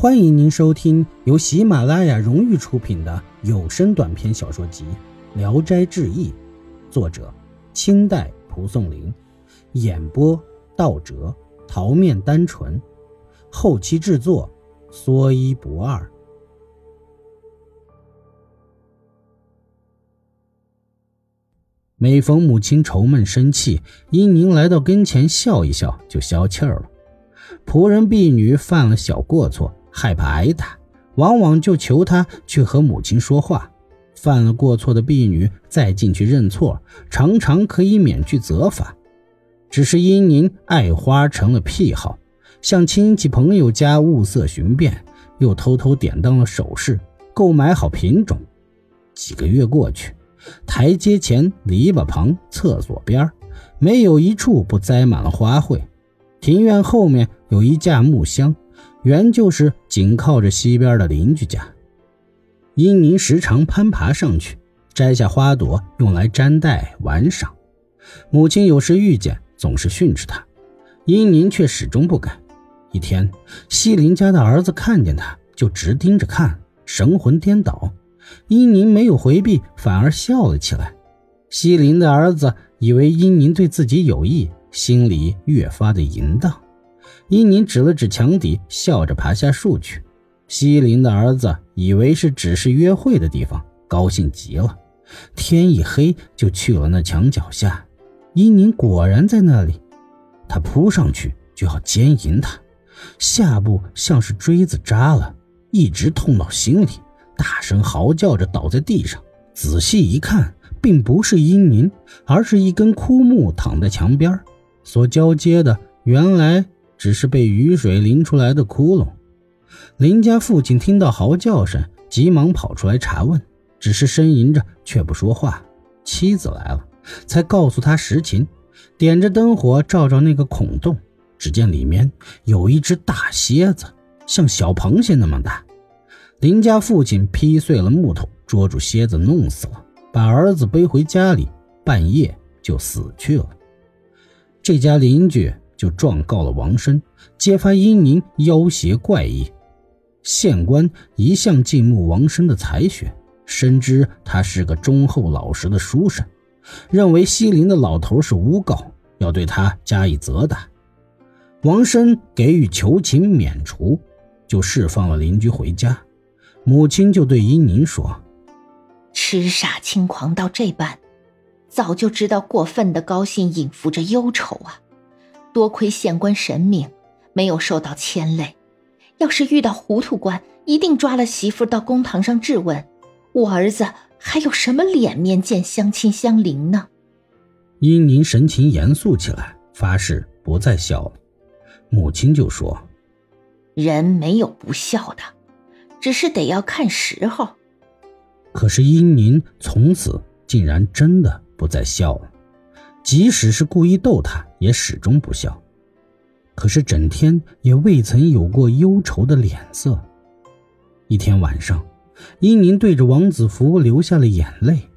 欢迎您收听由喜马拉雅荣誉出品的有声短篇小说集《聊斋志异》，作者清代蒲松龄，演播道哲、桃面单纯，后期制作说一不二。每逢母亲愁闷生气，英宁来到跟前笑一笑，就消气儿了。仆人婢女犯了小过错。害怕挨打，往往就求他去和母亲说话。犯了过错的婢女再进去认错，常常可以免去责罚。只是因您爱花成了癖好，向亲戚朋友家物色寻遍，又偷偷典当了首饰，购买好品种。几个月过去，台阶前、篱笆旁、厕所边没有一处不栽满了花卉。庭院后面有一架木箱。原就是紧靠着西边的邻居家，英宁时常攀爬上去，摘下花朵用来粘带玩赏。母亲有时遇见，总是训斥他，英宁却始终不改。一天，西林家的儿子看见他，就直盯着看，神魂颠倒。英宁没有回避，反而笑了起来。西林的儿子以为英宁对自己有意，心里越发的淫荡。伊宁指了指墙底，笑着爬下树去。西林的儿子以为是只是约会的地方，高兴极了。天一黑就去了那墙脚下，伊宁果然在那里。他扑上去就要奸淫她，下部像是锥子扎了，一直痛到心里，大声嚎叫着倒在地上。仔细一看，并不是伊宁，而是一根枯木躺在墙边，所交接的原来。只是被雨水淋出来的窟窿。林家父亲听到嚎叫声，急忙跑出来查问，只是呻吟着，却不说话。妻子来了，才告诉他实情。点着灯火照照那个孔洞，只见里面有一只大蝎子，像小螃蟹那么大。林家父亲劈碎了木头，捉住蝎子，弄死了，把儿子背回家里，半夜就死去了。这家邻居。就状告了王生，揭发殷宁妖邪怪异。县官一向敬慕王生的才学，深知他是个忠厚老实的书生，认为西林的老头是诬告，要对他加以责打。王生给予求情免除，就释放了邻居回家。母亲就对殷宁说：“痴傻轻狂到这般，早就知道过分的高兴隐伏着忧愁啊。”多亏县官神明，没有受到牵累。要是遇到糊涂官，一定抓了媳妇到公堂上质问。我儿子还有什么脸面见乡亲乡邻呢？英宁神情严肃起来，发誓不再笑了。母亲就说：“人没有不笑的，只是得要看时候。”可是英宁从此竟然真的不再笑了。即使是故意逗他，也始终不笑。可是整天也未曾有过忧愁的脸色。一天晚上，英宁对着王子服流下了眼泪。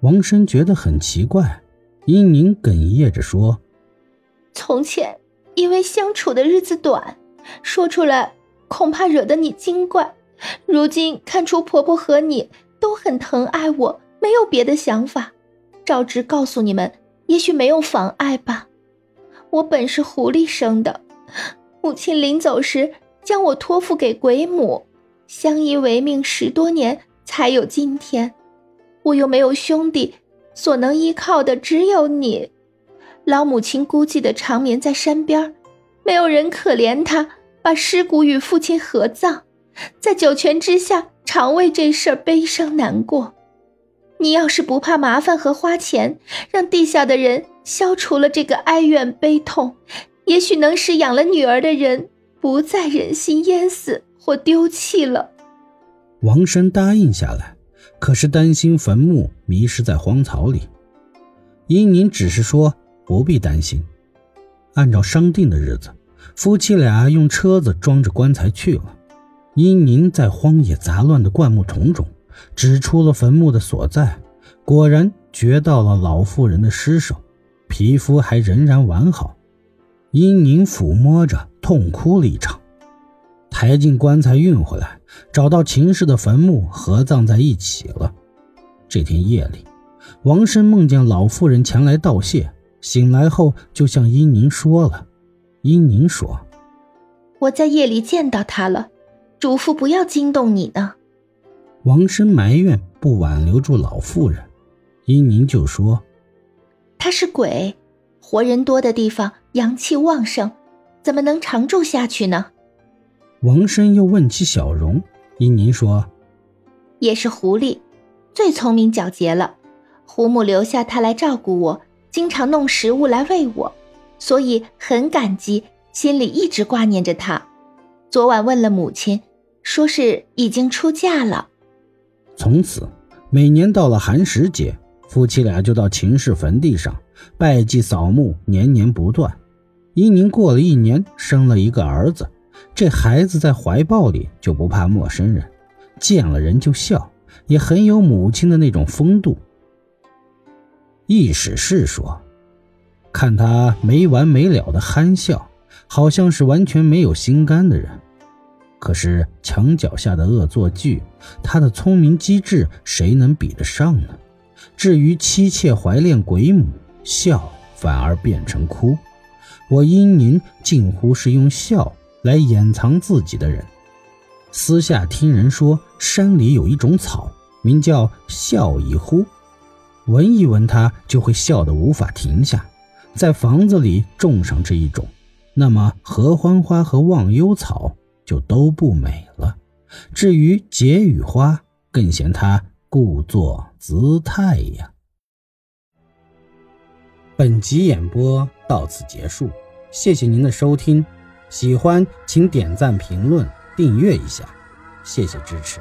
王生觉得很奇怪，英宁哽咽着说：“从前因为相处的日子短，说出来恐怕惹得你惊怪。如今看出婆婆和你都很疼爱我，没有别的想法。”照直告诉你们，也许没有妨碍吧。我本是狐狸生的，母亲临走时将我托付给鬼母，相依为命十多年，才有今天。我又没有兄弟，所能依靠的只有你。老母亲孤寂的长眠在山边，没有人可怜她，把尸骨与父亲合葬，在九泉之下，常为这事悲伤难过。你要是不怕麻烦和花钱，让地下的人消除了这个哀怨悲痛，也许能使养了女儿的人不再忍心淹死或丢弃了。王生答应下来，可是担心坟墓迷失在荒草里。英宁只是说不必担心。按照商定的日子，夫妻俩用车子装着棺材去了。英宁在荒野杂乱的灌木丛中。指出了坟墓的所在，果然掘到了老妇人的尸首，皮肤还仍然完好。殷宁抚摸着，痛哭了一场。抬进棺材运回来，找到秦氏的坟墓合葬在一起了。这天夜里，王生梦见老妇人前来道谢，醒来后就向殷宁说了。殷宁说：“我在夜里见到她了，嘱咐不要惊动你呢。”王生埋怨不挽留住老妇人，英宁就说：“她是鬼，活人多的地方阳气旺盛，怎么能常住下去呢？”王生又问起小荣，英宁说：“也是狐狸，最聪明狡黠了。胡母留下他来照顾我，经常弄食物来喂我。”所以很感激，心里一直挂念着他。昨晚问了母亲，说是已经出嫁了。从此，每年到了寒食节，夫妻俩就到秦氏坟地上拜祭扫墓，年年不断。伊宁过了一年，生了一个儿子。这孩子在怀抱里就不怕陌生人，见了人就笑，也很有母亲的那种风度。易史是说。看他没完没了的憨笑，好像是完全没有心肝的人。可是墙角下的恶作剧，他的聪明机智，谁能比得上呢？至于妻妾怀恋鬼母，笑反而变成哭。我英宁近乎是用笑来掩藏自己的人。私下听人说，山里有一种草，名叫笑一呼，闻一闻它就会笑得无法停下。在房子里种上这一种，那么合欢花和忘忧草就都不美了。至于解语花，更嫌他故作姿态呀。本集演播到此结束，谢谢您的收听，喜欢请点赞、评论、订阅一下，谢谢支持。